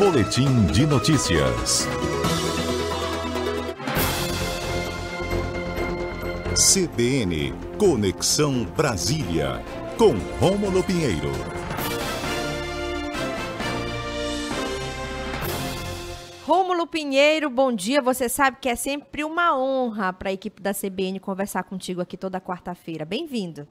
Boletim de notícias. CBN Conexão Brasília com Rômulo Pinheiro. Rômulo Pinheiro, bom dia. Você sabe que é sempre uma honra para a equipe da CBN conversar contigo aqui toda quarta-feira. Bem-vindo.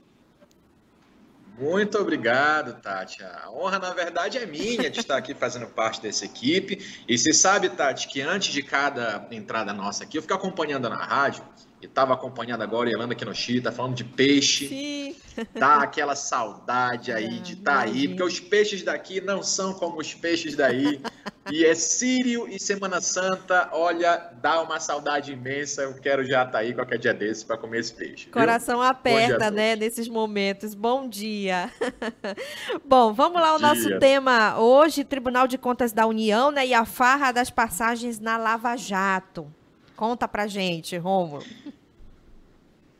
Muito obrigado, Tati. A honra, na verdade, é minha de estar aqui fazendo parte dessa equipe. E você sabe, Tati, que antes de cada entrada nossa aqui, eu fico acompanhando na rádio e estava acompanhando agora Yolanda Kinoshi, tá falando de peixe. Sim. Dá aquela saudade aí é, de estar tá aí, porque os peixes daqui não são como os peixes daí. e é Sírio e Semana Santa, olha, dá uma saudade imensa. Eu quero já estar tá aí qualquer dia desses para comer esse peixe. Coração viu? aperta, né, nesses momentos. Bom dia. Bom, vamos lá, o nosso tema hoje, Tribunal de Contas da União, né, e a farra das passagens na Lava Jato. Conta pra gente, Romulo.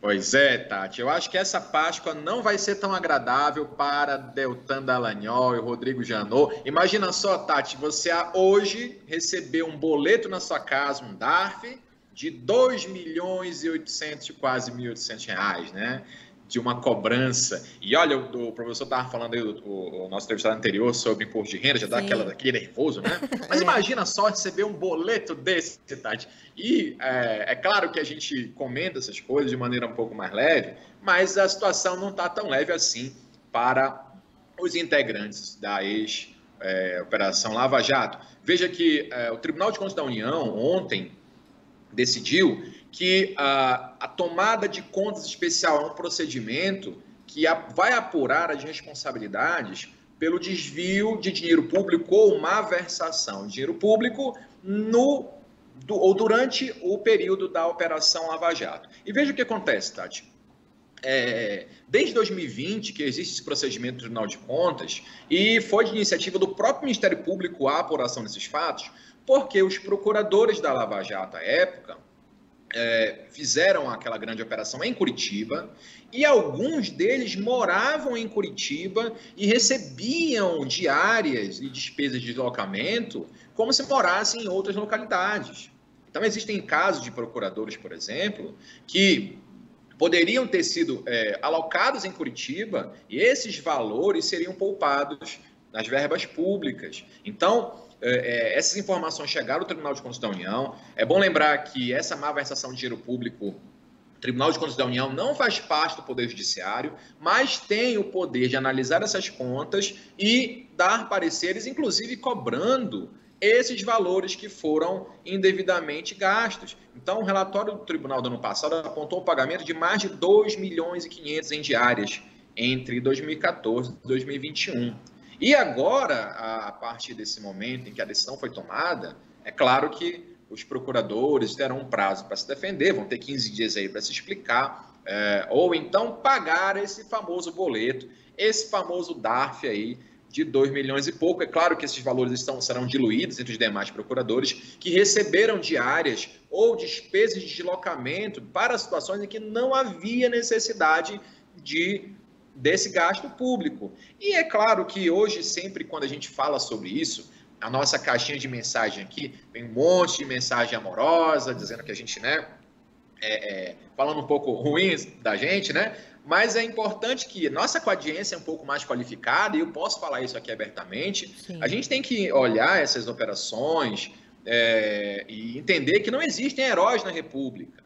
Pois é, Tati. Eu acho que essa Páscoa não vai ser tão agradável para Deltan Dallagnol e Rodrigo Janot. Imagina só, Tati, você hoje recebeu um boleto na sua casa, um DARF, de 2 milhões e 800, quase 1.800 reais, né? De uma cobrança. E olha, o, o professor estava falando aí, o, o, nosso entrevistado anterior, sobre imposto de renda, já dá aquela, aquele nervoso, né? Mas é. imagina só receber um boleto desse, Tati. E é, é, claro que a gente comenta essas coisas de maneira um pouco mais leve, mas a situação não está tão leve assim para os integrantes da ex-operação é, Lava Jato. Veja que é, o Tribunal de Contas da União, ontem, decidiu que a, a tomada de contas especial é um procedimento que a, vai apurar as responsabilidades pelo desvio de dinheiro público ou má versação de dinheiro público no do, ou durante o período da Operação Lava Jato. E veja o que acontece, Tati. É, desde 2020 que existe esse procedimento do Tribunal de Contas e foi de iniciativa do próprio Ministério Público a apuração desses fatos, porque os procuradores da Lava Jato à época é, fizeram aquela grande operação em Curitiba e alguns deles moravam em Curitiba e recebiam diárias e despesas de deslocamento como se morassem em outras localidades. Então, existem casos de procuradores, por exemplo, que poderiam ter sido é, alocados em Curitiba e esses valores seriam poupados nas verbas públicas. Então, é, é, essas informações chegaram ao Tribunal de Contas da União. É bom lembrar que essa malversação de dinheiro público o Tribunal de Contas da União não faz parte do Poder Judiciário, mas tem o poder de analisar essas contas e dar pareceres, inclusive cobrando esses valores que foram indevidamente gastos. Então, o relatório do tribunal do ano passado apontou o pagamento de mais de 2 milhões e 500 em diárias entre 2014 e 2021. E agora, a partir desse momento em que a decisão foi tomada, é claro que os procuradores terão um prazo para se defender, vão ter 15 dias aí para se explicar, é, ou então pagar esse famoso boleto, esse famoso DARF aí de 2 milhões e pouco. É claro que esses valores estão, serão diluídos entre os demais procuradores que receberam diárias ou despesas de deslocamento para situações em que não havia necessidade de desse gasto público. E é claro que hoje, sempre quando a gente fala sobre isso, a nossa caixinha de mensagem aqui vem um monte de mensagem amorosa, dizendo que a gente, né, é, é, falando um pouco ruim da gente, né? Mas é importante que nossa audiência é um pouco mais qualificada, e eu posso falar isso aqui abertamente. Sim. A gente tem que olhar essas operações é, e entender que não existem heróis na República.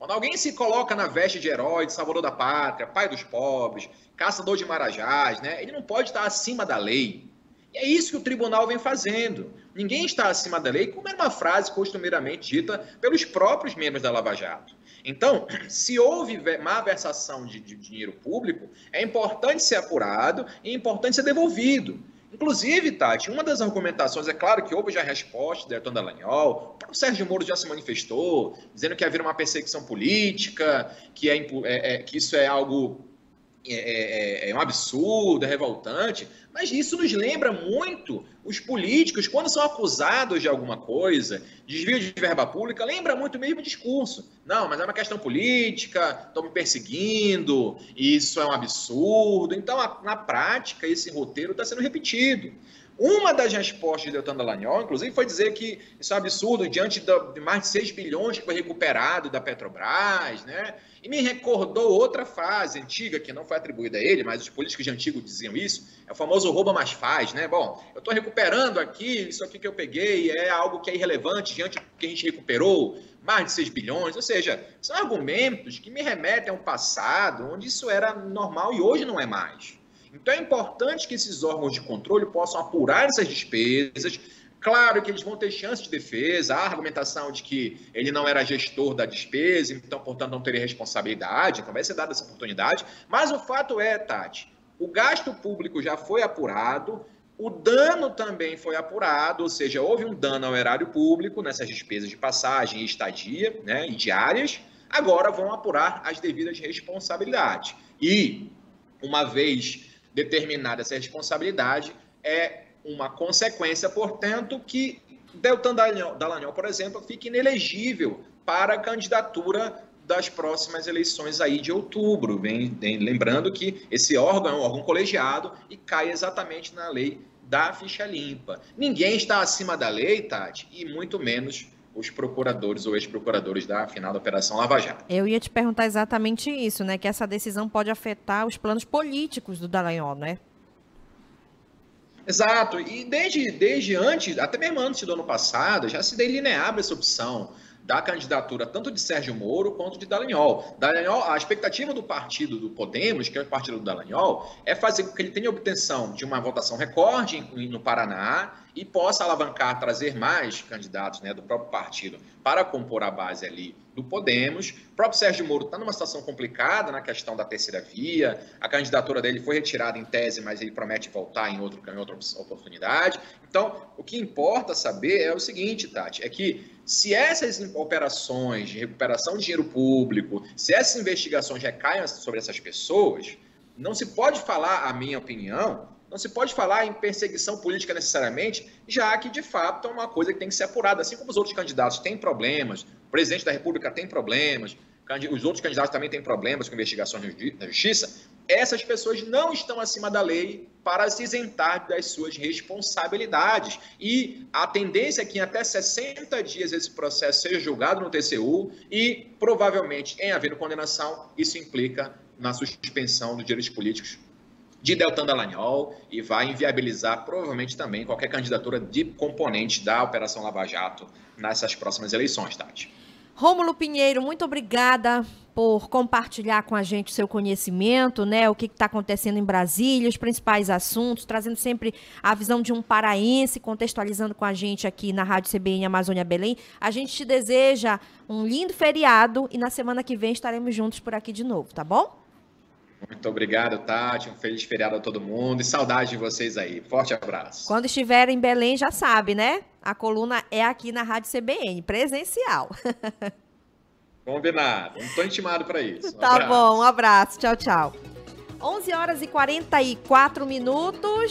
Quando alguém se coloca na veste de herói, de salvador da pátria, pai dos pobres, caçador de marajás, né? Ele não pode estar acima da lei. E é isso que o tribunal vem fazendo. Ninguém está acima da lei, como era uma frase costumeiramente dita pelos próprios membros da Lava Jato. Então, se houve má versação de, de dinheiro público, é importante ser apurado e é importante ser devolvido. Inclusive, Tati, uma das argumentações, é claro que houve já resposta do Ayrton Dallagnol, o Sérgio Moro já se manifestou, dizendo que havia uma perseguição política, que, é, é, é que isso é algo é, é, é, é, um absurdo, é revoltante, mas isso nos lembra muito os políticos, quando são acusados de alguma coisa, desvio de verba pública, lembra muito o mesmo discurso. Não, mas é uma questão política, estão me perseguindo, isso é um absurdo. Então, na prática, esse roteiro está sendo repetido. Uma das respostas de Deltan Dallagnol, inclusive, foi dizer que isso é um absurdo diante de mais de 6 bilhões que foi recuperado da Petrobras, né? E me recordou outra frase antiga, que não foi atribuída a ele, mas os políticos de antigo diziam isso, é o famoso rouba mais faz, né? Bom, eu estou recuperando aqui, isso aqui que eu peguei é algo que é irrelevante diante do que a gente recuperou, mais de 6 bilhões, ou seja, são argumentos que me remetem ao passado, onde isso era normal e hoje não é mais. Então é importante que esses órgãos de controle possam apurar essas despesas. Claro que eles vão ter chance de defesa, a argumentação de que ele não era gestor da despesa, então, portanto, não teria responsabilidade, então vai ser dada essa oportunidade. Mas o fato é, Tati, o gasto público já foi apurado, o dano também foi apurado, ou seja, houve um dano ao erário público nessas despesas de passagem estadia, né, e diárias. Agora vão apurar as devidas responsabilidades. E, uma vez determinada essa responsabilidade, é uma consequência, portanto, que Deltan Dallagnol, por exemplo, fique inelegível para a candidatura das próximas eleições aí de outubro. Lembrando que esse órgão é um órgão colegiado e cai exatamente na lei da ficha limpa. Ninguém está acima da lei, Tati, e muito menos os procuradores ou ex-procuradores da final da Operação Lava Jato. Eu ia te perguntar exatamente isso, né? Que essa decisão pode afetar os planos políticos do Dallagnol, né? Exato. E desde, desde antes, até mesmo antes do ano passado, já se delineava essa opção da candidatura tanto de Sérgio Moro quanto de Dallagnol. Dallagnol. A expectativa do partido do Podemos, que é o partido do Dallagnol, é fazer com que ele tenha obtenção de uma votação recorde no Paraná e possa alavancar, trazer mais candidatos né, do próprio partido para compor a base ali do Podemos. O próprio Sérgio Moro está numa situação complicada na questão da terceira via. A candidatura dele foi retirada em tese, mas ele promete voltar em, outro, em outra oportunidade. Então, o que importa saber é o seguinte, Tati, é que se essas operações de recuperação de dinheiro público, se essas investigações recaem sobre essas pessoas, não se pode falar, a minha opinião, não se pode falar em perseguição política necessariamente, já que de fato é uma coisa que tem que ser apurada. Assim como os outros candidatos têm problemas, o presidente da República tem problemas, os outros candidatos também têm problemas com investigações na justiça, essas pessoas não estão acima da lei para se isentar das suas responsabilidades. E a tendência é que em até 60 dias esse processo seja julgado no TCU e, provavelmente, em havendo condenação, isso implica na suspensão dos direitos políticos de Deltan Dallagnol e vai inviabilizar provavelmente também qualquer candidatura de componente da Operação Lava Jato nessas próximas eleições, Tati. Rômulo Pinheiro, muito obrigada por compartilhar com a gente o seu conhecimento, né? O que está acontecendo em Brasília, os principais assuntos, trazendo sempre a visão de um paraense, contextualizando com a gente aqui na Rádio CBN Amazônia Belém. A gente te deseja um lindo feriado e na semana que vem estaremos juntos por aqui de novo, tá bom? Muito obrigado, Tati. Um feliz feriado a todo mundo e saudade de vocês aí. Forte abraço. Quando estiver em Belém, já sabe, né? A coluna é aqui na Rádio CBN, presencial. Combinado. Não estou intimado para isso. Um tá abraço. bom, um abraço. Tchau, tchau. 11 horas e 44 minutos.